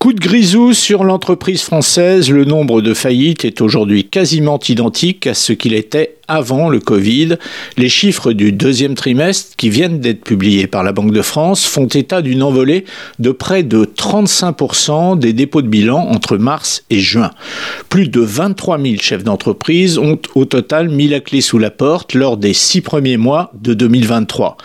Coup de grisou sur l'entreprise française, le nombre de faillites est aujourd'hui quasiment identique à ce qu'il était avant le Covid. Les chiffres du deuxième trimestre qui viennent d'être publiés par la Banque de France font état d'une envolée de près de 35% des dépôts de bilan entre mars et juin. Plus de 23 000 chefs d'entreprise ont au total mis la clé sous la porte lors des six premiers mois de 2023.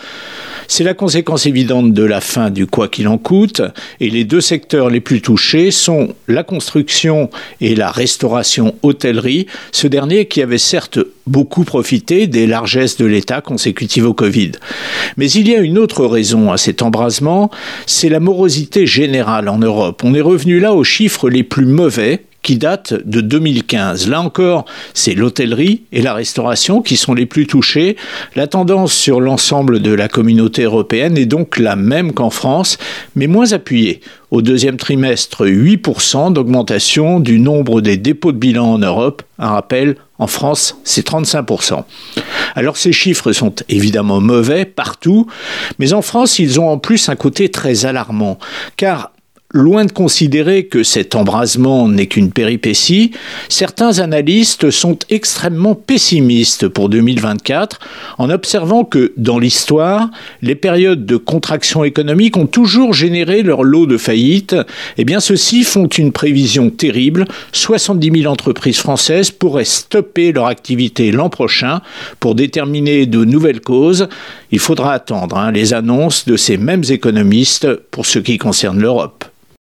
C'est la conséquence évidente de la fin du quoi qu'il en coûte, et les deux secteurs les plus touchés sont la construction et la restauration hôtellerie, ce dernier qui avait certes beaucoup profité des largesses de l'État consécutives au Covid. Mais il y a une autre raison à cet embrasement, c'est la morosité générale en Europe. On est revenu là aux chiffres les plus mauvais qui date de 2015. Là encore, c'est l'hôtellerie et la restauration qui sont les plus touchés. La tendance sur l'ensemble de la communauté européenne est donc la même qu'en France, mais moins appuyée. Au deuxième trimestre, 8% d'augmentation du nombre des dépôts de bilan en Europe. Un rappel, en France, c'est 35%. Alors ces chiffres sont évidemment mauvais partout, mais en France, ils ont en plus un côté très alarmant, car Loin de considérer que cet embrasement n'est qu'une péripétie, certains analystes sont extrêmement pessimistes pour 2024 en observant que dans l'histoire, les périodes de contraction économique ont toujours généré leur lot de faillites. Eh bien, ceux-ci font une prévision terrible. 70 000 entreprises françaises pourraient stopper leur activité l'an prochain pour déterminer de nouvelles causes. Il faudra attendre hein, les annonces de ces mêmes économistes pour ce qui concerne l'Europe.